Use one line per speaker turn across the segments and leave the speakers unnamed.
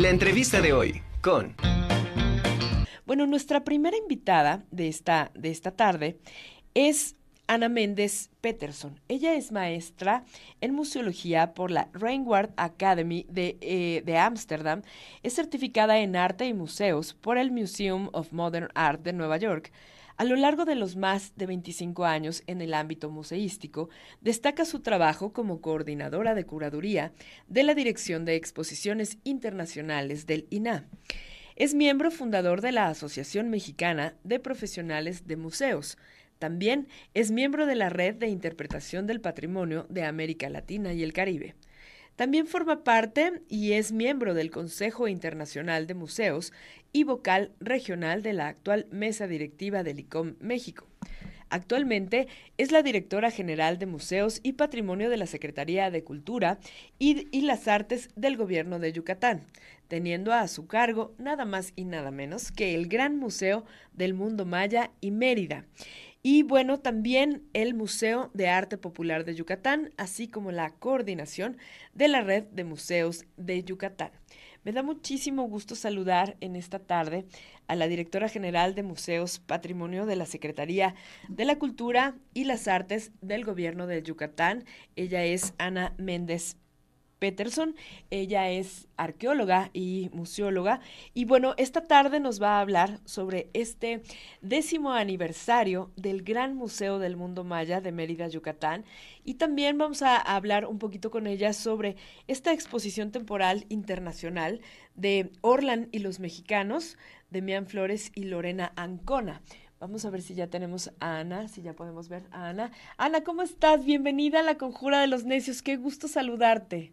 La entrevista de hoy con...
Bueno, nuestra primera invitada de esta, de esta tarde es Ana Méndez Peterson. Ella es maestra en museología por la Reinward Academy de Ámsterdam. es certificada en arte y museos por el Museum of Modern Art de Nueva York. A lo largo de los más de 25 años en el ámbito museístico, destaca su trabajo como coordinadora de curaduría de la Dirección de Exposiciones Internacionales del INA. Es miembro fundador de la Asociación Mexicana de Profesionales de Museos, también es miembro de la Red de Interpretación del Patrimonio de América Latina y el Caribe. También forma parte y es miembro del Consejo Internacional de Museos y vocal regional de la actual mesa directiva del ICOM México. Actualmente es la directora general de Museos y Patrimonio de la Secretaría de Cultura y, y, las Artes del Gobierno de Yucatán, teniendo a su cargo nada más y nada menos que el Gran Museo del Mundo Maya y Mérida. Y bueno, también el Museo de Arte Popular de Yucatán, así como la coordinación de la Red de Museos de Yucatán. Me da muchísimo gusto saludar en esta tarde a la directora general de Museos Patrimonio de la Secretaría de la Cultura y las Artes del Gobierno de Yucatán. Ella es Ana Méndez Peterson. Ella es arqueóloga y museóloga. Y bueno, esta tarde nos va a hablar sobre este décimo aniversario del Gran Museo del Mundo Maya de Mérida, Yucatán. Y también vamos a hablar un poquito con ella sobre esta exposición temporal internacional de Orlan y los mexicanos, de Mian Flores y Lorena Ancona. Vamos a ver si ya tenemos a Ana, si ya podemos ver a Ana. Ana, ¿cómo estás? Bienvenida a la Conjura de los Necios. Qué gusto saludarte.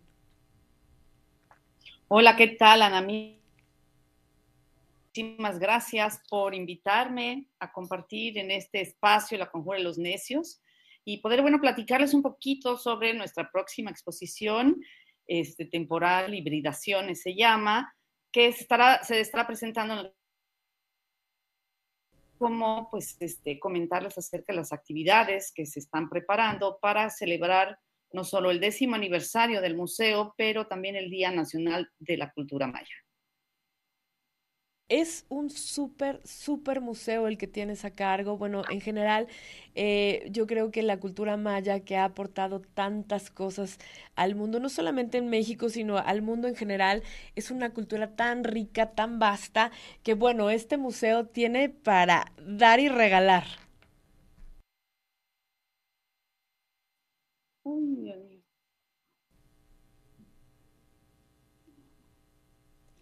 Hola, ¿qué tal, Ana? Muchísimas gracias por invitarme a compartir en este espacio La Conjura de los Necios y poder, bueno, platicarles un poquito sobre nuestra próxima exposición este, temporal, Hibridaciones se llama, que estará, se estará presentando en como pues este, comentarles acerca de las actividades que se están preparando para celebrar no solo el décimo aniversario del museo, pero también el Día Nacional de la Cultura Maya.
Es un súper, súper museo el que tienes a cargo. Bueno, en general, eh, yo creo que la cultura maya que ha aportado tantas cosas al mundo, no solamente en México, sino al mundo en general, es una cultura tan rica, tan vasta, que bueno, este museo tiene para dar y regalar.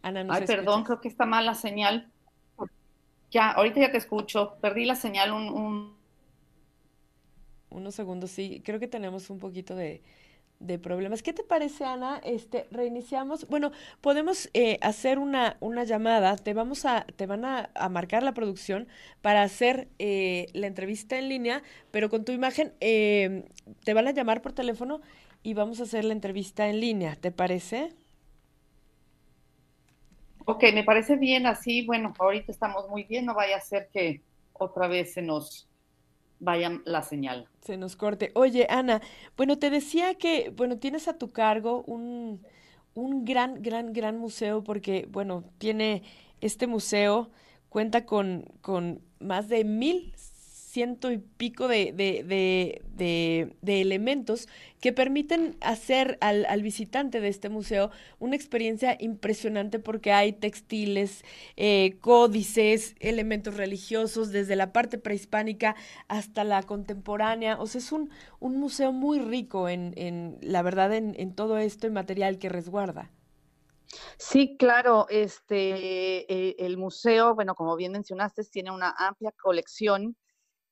Ay, perdón, creo que está mal la señal. Ya, ahorita ya te escucho. Perdí la señal un,
Unos segundos, sí. Creo que tenemos un poquito de, problemas. ¿Qué te parece, Ana? Este, reiniciamos. Bueno, podemos eh, hacer una, una llamada. Te vamos a, te van a, marcar la producción para hacer eh, la entrevista en línea, pero con tu imagen eh, te van a llamar por teléfono y vamos a hacer la entrevista en línea. ¿Te parece?
Ok, me parece bien así. Bueno, ahorita estamos muy bien, no vaya a ser que otra vez se nos vaya la señal.
Se nos corte. Oye, Ana, bueno, te decía que, bueno, tienes a tu cargo un, un gran, gran, gran museo porque, bueno, tiene este museo, cuenta con, con más de mil ciento y pico de, de, elementos que permiten hacer al, al, visitante de este museo una experiencia impresionante porque hay textiles, eh, códices, elementos religiosos, desde la parte prehispánica hasta la contemporánea. O sea, es un, un museo muy rico en, en la verdad, en, en todo esto y material que resguarda.
Sí, claro, este, eh, el museo, bueno, como bien mencionaste, tiene una amplia colección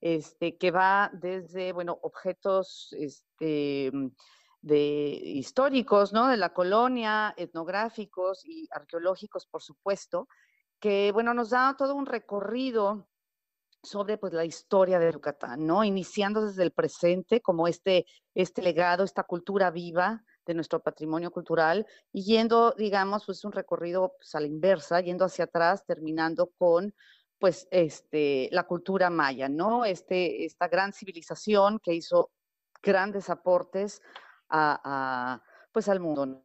este, que va desde, bueno, objetos este, mm, de, históricos, ¿no? De la colonia, etnográficos y arqueológicos, por supuesto, que, bueno, nos da todo un recorrido sobre pues la historia de Yucatán, ¿no? Iniciando desde el presente como este, este legado, esta cultura viva de nuestro patrimonio cultural y yendo, digamos, pues un recorrido pues, a la inversa, yendo hacia atrás, terminando con pues este, la cultura maya, ¿no? Este, esta gran civilización que hizo grandes aportes a, pues al mundo.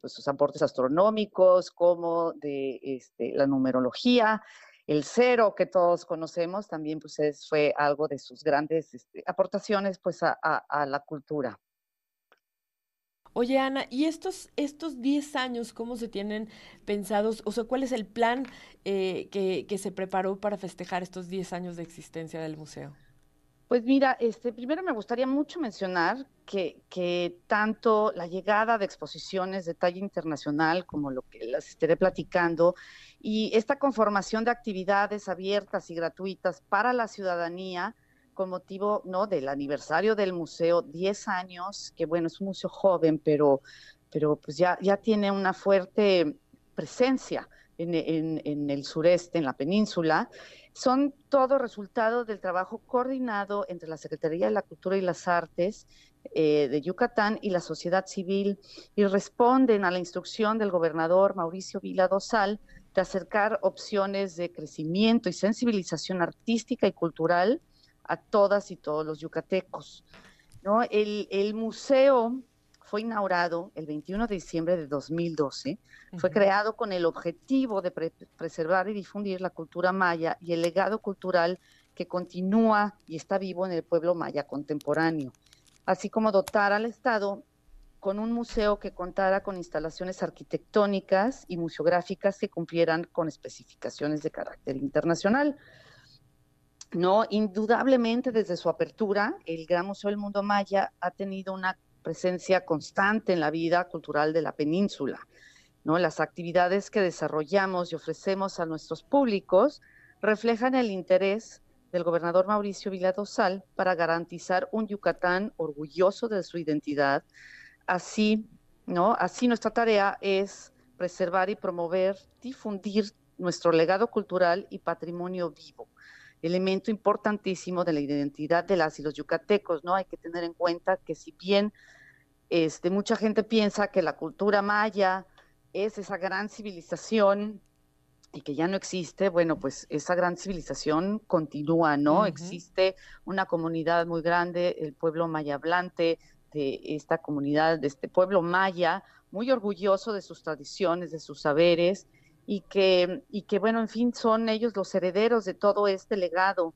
pues, sus aportes astronómicos como de este, la numerología. El cero que todos conocemos también pues, fue algo de sus grandes este, aportaciones pues, a, la cultura.
Oye, Ana, ¿y estos, estos 10 años cómo se tienen pensados? O sea, ¿cuál es el plan eh, que, que, se preparó para festejar estos 10 años de existencia del museo?
Pues mira, este, primero me gustaría mucho mencionar que, que, tanto la llegada de exposiciones de talla internacional, como lo que las estaré platicando, y esta conformación de actividades abiertas y gratuitas para la ciudadanía, con motivo ¿no? del aniversario del museo, 10 años, que bueno, es un museo joven, pero, pero pues ya, ya tiene una fuerte presencia en, el sureste, en la península, son todo resultado del trabajo coordinado entre la Secretaría de la Cultura y las Artes eh, de Yucatán y la sociedad civil y responden a la instrucción del gobernador Mauricio Vila Dosal de acercar opciones de crecimiento y sensibilización artística y cultural a todas y todos los yucatecos. ¿no? El, el museo fue inaugurado el 21 de diciembre de 2012. Fue creado con el objetivo de preservar y difundir la cultura maya y el legado cultural que continúa y está vivo en el pueblo maya contemporáneo, así como dotar al Estado con un museo que contara con instalaciones arquitectónicas y museográficas que cumplieran con especificaciones de carácter internacional. No, indudablemente desde su apertura, el Gran Museo del Mundo Maya ha tenido una presencia constante en la vida cultural de la península. ¿no? Las actividades que desarrollamos y ofrecemos a nuestros públicos reflejan el interés del gobernador Mauricio Viladosal para garantizar un Yucatán orgulloso de su identidad. Así, ¿no? Así nuestra tarea es preservar y promover, difundir nuestro legado cultural y patrimonio vivo elemento importantísimo de la identidad de las y los yucatecos, ¿no? Hay que tener en cuenta que si bien este, mucha gente piensa que la cultura maya es esa gran civilización y que ya no existe, bueno, pues esa gran civilización continúa, ¿no? Existe una comunidad muy grande, el pueblo maya hablante de esta comunidad, de este pueblo maya, muy orgulloso de sus tradiciones, de sus saberes, y que, y que bueno, en fin, son ellos los herederos de todo este legado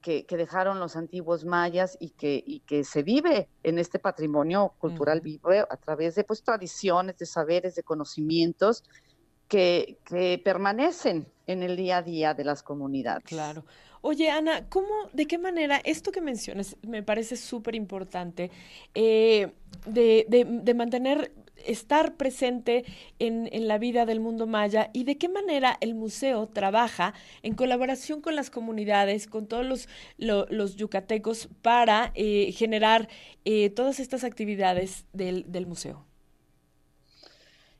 que, dejaron los antiguos mayas y que, y que se vive en este patrimonio cultural vivo a través de pues, tradiciones, de saberes, de conocimientos que, que permanecen en el día a día de las comunidades.
Claro. Oye, Ana, ¿cómo, de qué manera, esto que mencionas me parece súper importante, eh, de, de, de, mantener estar presente en, la vida del mundo maya y de qué manera el museo trabaja en colaboración con las comunidades, con todos los, los yucatecos para eh, generar eh, todas estas actividades del, museo.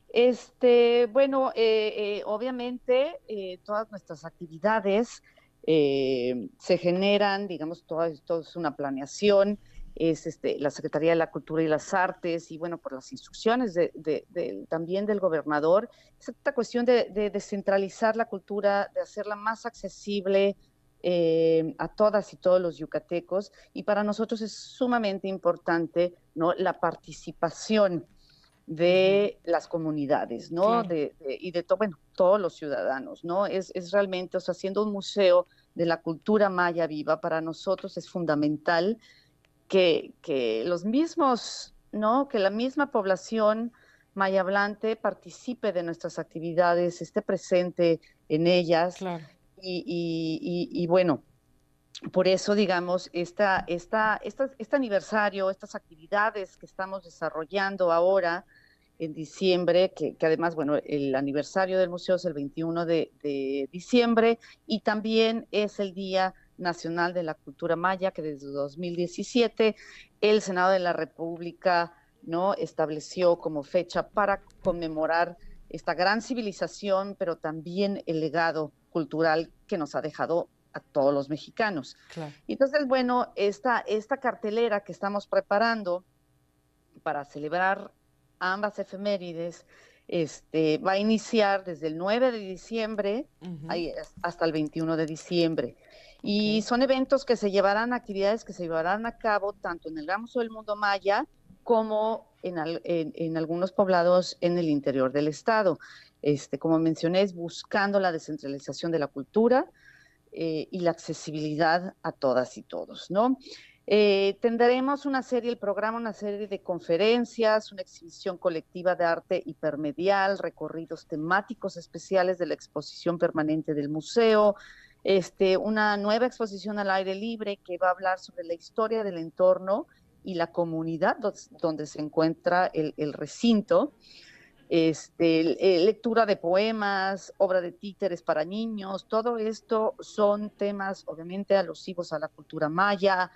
Este, bueno, eh, obviamente todas nuestras actividades se generan, digamos, todo esto es una planeación, es este, la Secretaría de la Cultura y las Artes y bueno, por las instrucciones de, también del gobernador, es esta cuestión de, descentralizar la cultura, de hacerla más accesible eh, a todas y todos los yucatecos y para nosotros es sumamente importante ¿no? la participación de las comunidades, ¿no? y de bueno, todos los ciudadanos, ¿no? Es, es realmente, o sea, haciendo un museo de la cultura maya viva, para nosotros es fundamental que, los mismos, ¿no? Que la misma población maya hablante participe de nuestras actividades, esté presente en ellas. Y, bueno, por eso, digamos, esta, esta, este aniversario, estas actividades que estamos desarrollando ahora en diciembre, que, además, bueno, el aniversario del museo es el 21 de, de diciembre y también es el día Nacional de la Cultura Maya, que desde 2017 el Senado de la República no estableció como fecha para conmemorar esta gran civilización, pero también el legado cultural que nos ha dejado a todos los mexicanos. Entonces, bueno, esta, esta cartelera que estamos preparando para celebrar ambas efemérides este, va a iniciar desde el 9 de diciembre hasta el 21 de diciembre. Y son eventos que se llevarán, actividades que se llevarán a cabo tanto en el Museo del Mundo Maya como en, algunos poblados en el interior del estado. Este, como mencioné, es buscando la descentralización de la cultura eh, y la accesibilidad a todas y todos, ¿no? Eh, tendremos una serie, el programa, una serie de conferencias, una exhibición colectiva de arte hipermedial, recorridos temáticos especiales de la exposición permanente del museo, este, una nueva exposición al aire libre que va a hablar sobre la historia del entorno y la comunidad donde se encuentra el, recinto. Este, eh, lectura de poemas, obra de títeres para niños, todo esto son temas obviamente alusivos a la cultura maya,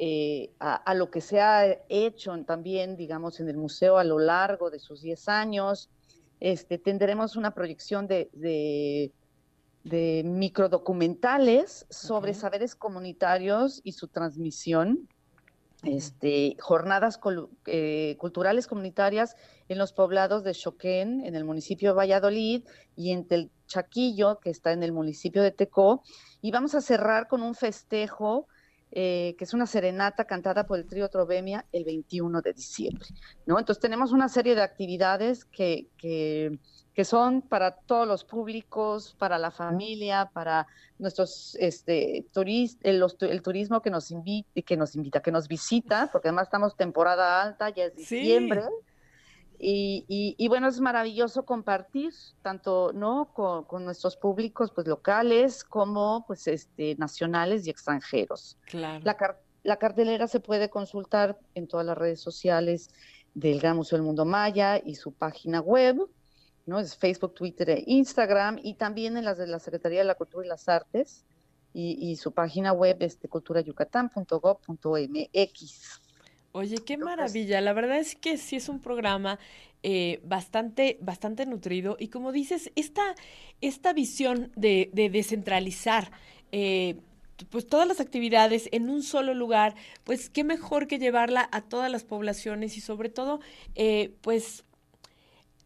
eh, a, lo que se ha hecho también, digamos, en el museo a lo largo de sus 10 años. Este, tendremos una proyección de, de microdocumentales sobre saberes comunitarios y su transmisión. Este, jornadas eh, culturales comunitarias en los poblados de Choquén, en el municipio de Valladolid, y en el Chaquillo, que está en el municipio de Tecó. Y vamos a cerrar con un festejo eh, que es una serenata cantada por el trío Trovemia el 21 de diciembre, ¿no? Entonces tenemos una serie de actividades que, que, que son para todos los públicos, para la familia, para nuestros este, turistas, el, el, turismo que nos, invita, que nos invita, que nos visita, porque además estamos temporada alta, ya es diciembre. Y, bueno, es maravilloso compartir tanto no con, nuestros públicos pues locales como pues este nacionales y extranjeros.
Claro.
La, cartelera se puede consultar en todas las redes sociales del Gran Museo del Mundo Maya y su página web, ¿no? Es Facebook, Twitter e Instagram y también en las de la Secretaría de la Cultura y las Artes y, su página web es de culturayucatán.gov.mx.
Oye, qué maravilla. La verdad es que sí es un programa eh, bastante, bastante nutrido. Y como dices, esta, esta visión de, de descentralizar eh, pues todas las actividades en un solo lugar, pues qué mejor que llevarla a todas las poblaciones y sobre todo, eh, pues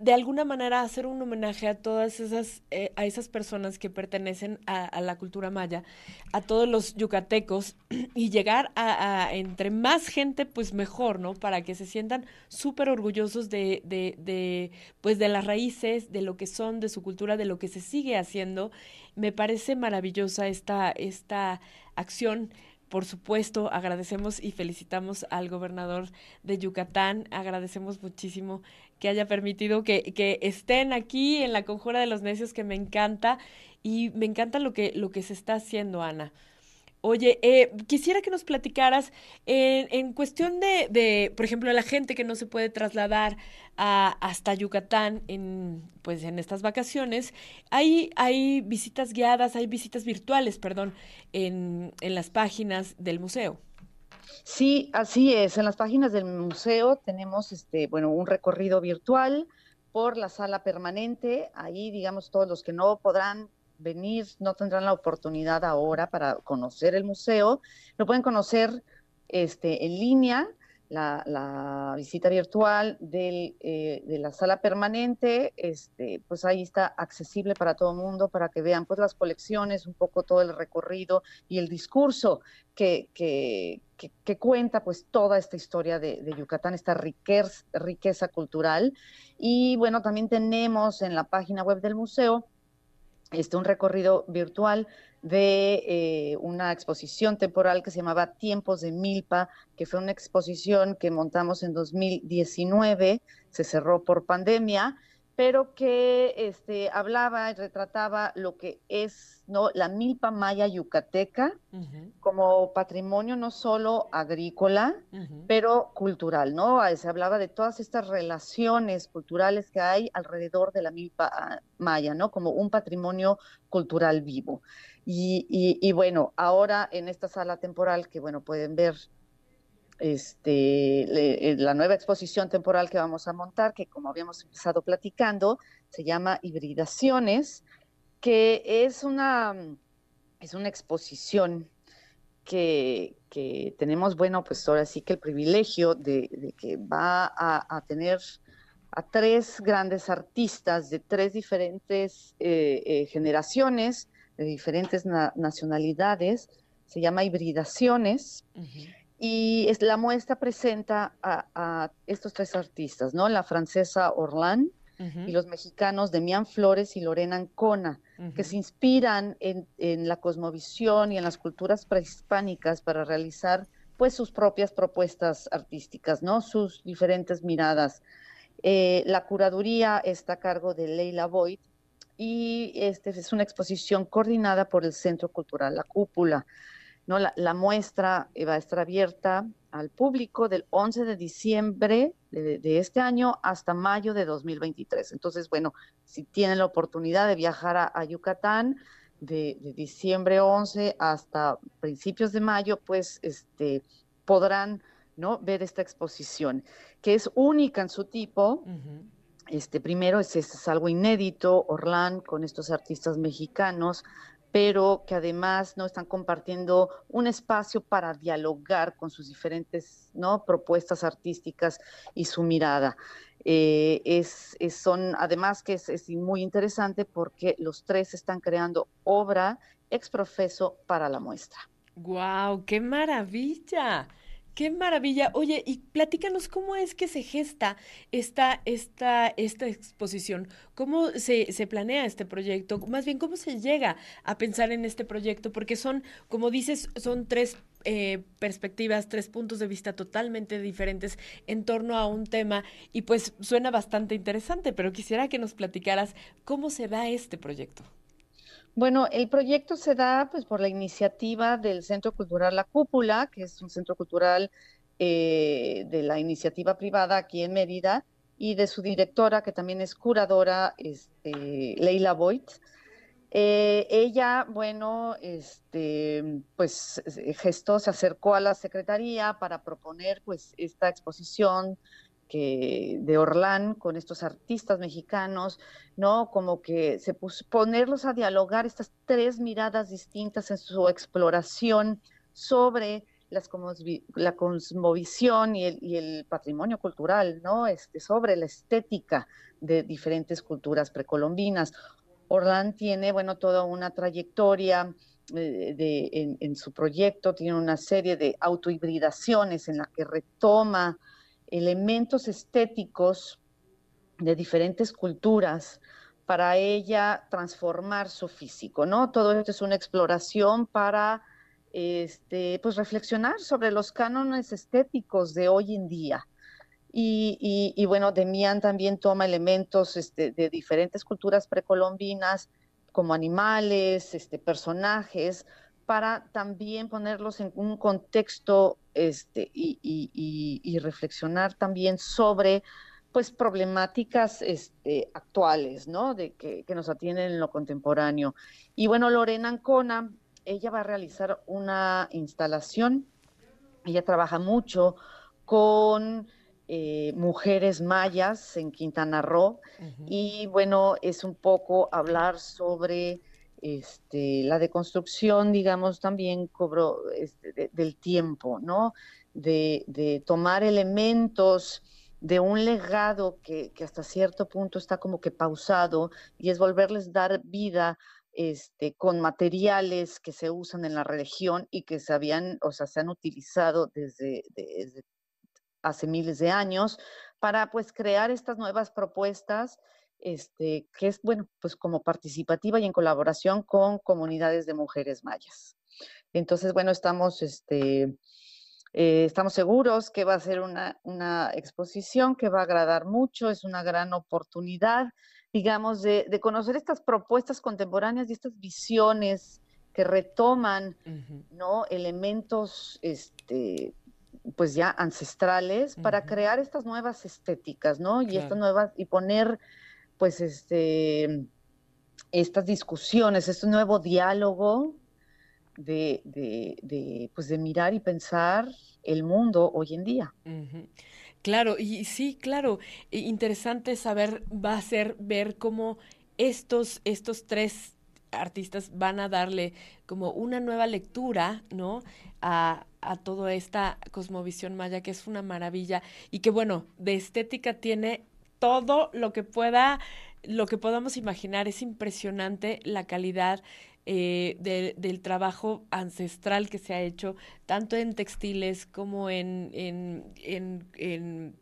de alguna manera hacer un homenaje a todas esas, eh, a esas personas que pertenecen a, la cultura maya, a todos los yucatecos y llegar a, entre más gente, pues mejor, ¿no? Para que se sientan súper orgullosos de, de, de, pues de las raíces, de lo que son, de su cultura, de lo que se sigue haciendo. Me parece maravillosa esta, esta acción por supuesto, agradecemos y felicitamos al gobernador de Yucatán, agradecemos muchísimo que haya permitido que, que estén aquí en la conjura de los necios, que me encanta, y me encanta lo que, lo que se está haciendo, Ana. Oye, eh, quisiera que nos platicaras en, en cuestión de, de, por ejemplo, la gente que no se puede trasladar a, hasta Yucatán en, pues, en estas vacaciones. Hay, hay visitas guiadas, hay visitas virtuales, perdón, en, en las páginas del museo.
Sí, así es. En las páginas del museo tenemos este, bueno, un recorrido virtual por la sala permanente. Ahí, digamos, todos los que no podrán venir, no tendrán la oportunidad ahora para conocer el museo. Lo pueden conocer este, en línea la, visita virtual eh, de la sala permanente, este, pues ahí está accesible para todo el mundo, para que vean pues las colecciones, un poco todo el recorrido y el discurso que, que, cuenta pues toda esta historia de, Yucatán, esta riqueza cultural. Y bueno, también tenemos en la página web del museo este, un recorrido virtual de eh, una exposición temporal que se llamaba Tiempos de Milpa, que fue una exposición que montamos en 2019, se cerró por pandemia, pero que este, hablaba y retrataba lo que es ¿no? la milpa maya yucateca como patrimonio no solo agrícola, pero cultural, ¿no? Se hablaba de todas estas relaciones culturales que hay alrededor de la milpa ah, maya, ¿no? Como un patrimonio cultural vivo. Y, y bueno, ahora en esta sala temporal que, bueno, pueden ver este, eh, la nueva exposición temporal que vamos a montar, que como habíamos empezado platicando, se llama Hibridaciones, que es una, es una exposición que, tenemos, bueno, pues ahora sí que el privilegio de, que va a, tener a tres grandes artistas de tres diferentes eh, eh, generaciones, de diferentes nacionalidades, se llama Hibridaciones. Y es, la muestra presenta a, estos tres artistas, ¿no? La francesa Orlán y los mexicanos Demián Flores y Lorena Ancona, que se inspiran en, en, la cosmovisión y en las culturas prehispánicas para realizar pues sus propias propuestas artísticas, ¿no? Sus diferentes miradas. Eh, la curaduría está a cargo de Leila Boyd y este es una exposición coordinada por el Centro Cultural La Cúpula. ¿No? La, muestra va a estar abierta al público del 11 de diciembre de, este año hasta mayo de 2023. Entonces, bueno, si tienen la oportunidad de viajar a, Yucatán de, diciembre 11 hasta principios de mayo, pues este, podrán ¿no? ver esta exposición, que es única en su tipo. Este, primero es, es, algo inédito, Orlán con estos artistas mexicanos, pero que además no están compartiendo un espacio para dialogar con sus diferentes propuestas artísticas y su mirada. Eh, es, son además que es, muy interesante porque los tres están creando obra ex profeso para la muestra.
¡Guau! ¡Qué maravilla! Qué maravilla. Oye, y platícanos cómo es que se gesta esta, esta, esta exposición, cómo se, se, planea este proyecto, más bien cómo se llega a pensar en este proyecto, porque son, como dices, son tres eh, perspectivas, tres puntos de vista totalmente diferentes en torno a un tema y pues suena bastante interesante, pero quisiera que nos platicaras cómo se da este proyecto.
Bueno, el proyecto se da pues por la iniciativa del Centro Cultural La Cúpula, que es un centro cultural eh, de la iniciativa privada aquí en Mérida, y de su directora, que también es curadora, este, Leila Boyd. Eh, ella, bueno, este, pues gestó, se acercó a la Secretaría para proponer pues esta exposición de Orlán con estos artistas mexicanos, ¿no? Como que se puso ponerlos a dialogar estas tres miradas distintas en su exploración sobre las, la cosmovisión y el, patrimonio cultural, ¿no? Este, sobre la estética de diferentes culturas precolombinas. Orlán tiene, bueno, toda una trayectoria eh, en, en, su proyecto, tiene una serie de autohibridaciones en la que retoma elementos estéticos de diferentes culturas para ella transformar su físico, ¿no? Todo esto es una exploración para este, pues reflexionar sobre los cánones estéticos de hoy en día. Y, y, bueno, Demian también toma elementos este, de diferentes culturas precolombinas, como animales, este, personajes, para también ponerlos en un contexto este, y, reflexionar también sobre pues problemáticas este, actuales, ¿no? De que, nos atienden en lo contemporáneo. Y bueno, Lorena Ancona, ella va a realizar una instalación, ella trabaja mucho con eh, mujeres mayas en Quintana Roo y bueno, es un poco hablar sobre este, la deconstrucción, digamos, también cobró este, del tiempo, ¿no? De, tomar elementos de un legado que, hasta cierto punto está como que pausado y es volverles dar vida este, con materiales que se usan en la región y que se habían, o sea, se han utilizado desde, desde hace miles de años para pues crear estas nuevas propuestas este, que es, bueno, pues como participativa y en colaboración con comunidades de mujeres mayas. Entonces, bueno, estamos, este, eh, estamos seguros que va a ser una, una, exposición que va a agradar mucho, es una gran oportunidad, digamos, de, de conocer estas propuestas contemporáneas y estas visiones que retoman, ¿no? Elementos, este, pues ya ancestrales para crear estas nuevas estéticas, ¿no? Y estas nuevas, y poner pues este, estas discusiones, este nuevo diálogo de, de, pues de mirar y pensar el mundo hoy en día.
Claro, y sí, claro, interesante saber, va a ser ver cómo estos, estos tres artistas van a darle como una nueva lectura, ¿no? A, a toda esta cosmovisión maya, que es una maravilla y que bueno, de estética tiene todo lo que pueda lo que podamos imaginar. Es impresionante la calidad eh, del trabajo ancestral que se ha hecho, tanto en textiles como en, en, en,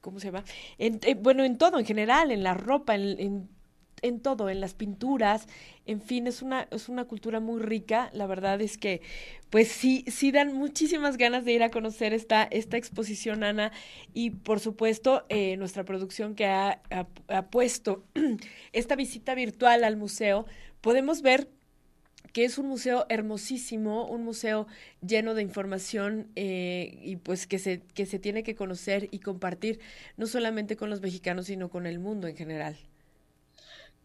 ¿cómo se llama? En, eh, bueno, en todo, en general, en la ropa, en, en todo, en las pinturas, en fin, es una, es una cultura muy rica. La verdad es que, pues sí, sí dan muchísimas ganas de ir a conocer esta, esta exposición, Ana, y por supuesto, eh, nuestra producción que ha, ha, puesto esta visita virtual al museo, podemos ver que es un museo hermosísimo, un museo lleno de información eh, y pues que se, que se tiene que conocer y compartir, no solamente con los mexicanos, sino con el mundo en general.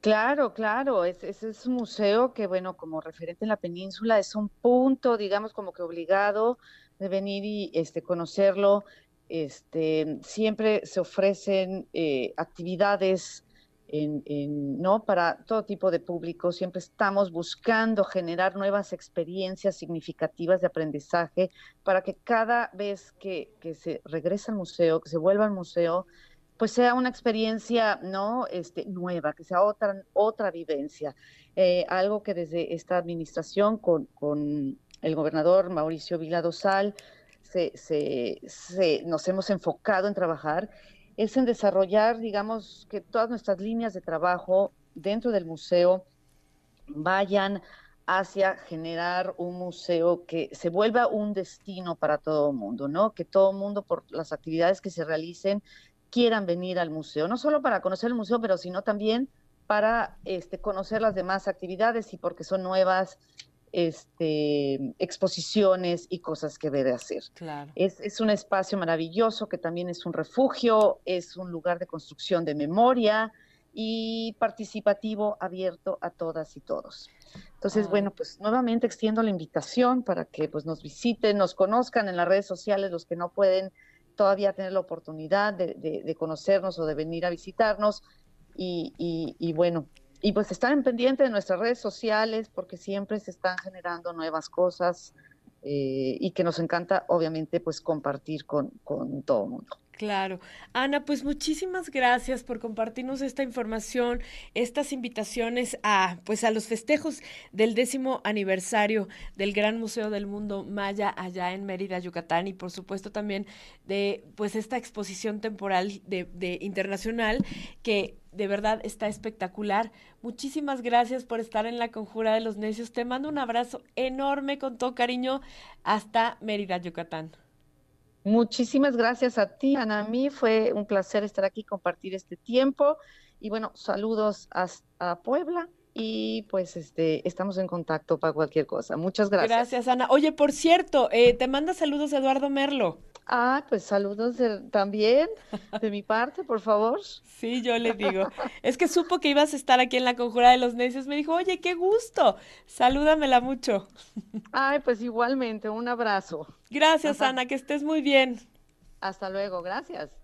Claro, claro, ese es, un museo que, bueno, como referente en la península, es un punto, digamos, como que obligado de venir y este, conocerlo. Este, siempre se ofrecen eh, actividades en, ¿no? para todo tipo de público. Siempre estamos buscando generar nuevas experiencias significativas de aprendizaje para que cada vez que, que se regresa al museo, que se vuelva al museo, pues sea una experiencia no este, nueva, que sea otra, otra vivencia. Eh, algo que desde esta administración con, con el gobernador Mauricio Vila Dosal se, se, nos hemos enfocado en trabajar es en desarrollar, digamos, que todas nuestras líneas de trabajo dentro del museo vayan hacia generar un museo que se vuelva un destino para todo el mundo, ¿no? Que todo el mundo, por las actividades que se realicen, quieran venir al museo, no solo para conocer el museo, pero sino también para este, conocer las demás actividades y porque son nuevas este, exposiciones y cosas que debe hacer. Es, es, un espacio maravilloso que también es un refugio, es un lugar de construcción de memoria y participativo abierto a todas y todos. Entonces, bueno, pues nuevamente extiendo la invitación para que pues nos visiten, nos conozcan en las redes sociales los que no pueden todavía tener la oportunidad de, conocernos o de venir a visitarnos y, bueno, y pues estar en pendiente de nuestras redes sociales porque siempre se están generando nuevas cosas eh, y que nos encanta obviamente pues compartir con, con todo el mundo.
Claro. Ana, pues muchísimas gracias por compartirnos esta información, estas invitaciones a, pues a los festejos del décimo aniversario del Gran Museo del Mundo Maya allá en Mérida, Yucatán, y por supuesto también de, pues esta exposición temporal de, internacional que de verdad está espectacular. Muchísimas gracias por estar en la Conjura de los Necios. Te mando un abrazo enorme con todo cariño hasta Mérida, Yucatán.
Muchísimas gracias a ti, Ana. A mí fue un placer estar aquí, compartir este tiempo. Y bueno, saludos a, Puebla y pues este estamos en contacto para cualquier cosa. Muchas gracias.
Gracias, Ana. Oye, por cierto, eh, te manda saludos Eduardo Merlo.
Ah, pues saludos también de mi parte, por favor.
Sí, yo le digo. Es que supo que ibas a estar aquí en la Conjura de los Necios. Me dijo, oye, qué gusto. Salúdamela mucho.
Ay, pues igualmente, un abrazo.
Gracias, Ana, que estés muy bien.
Hasta luego, gracias.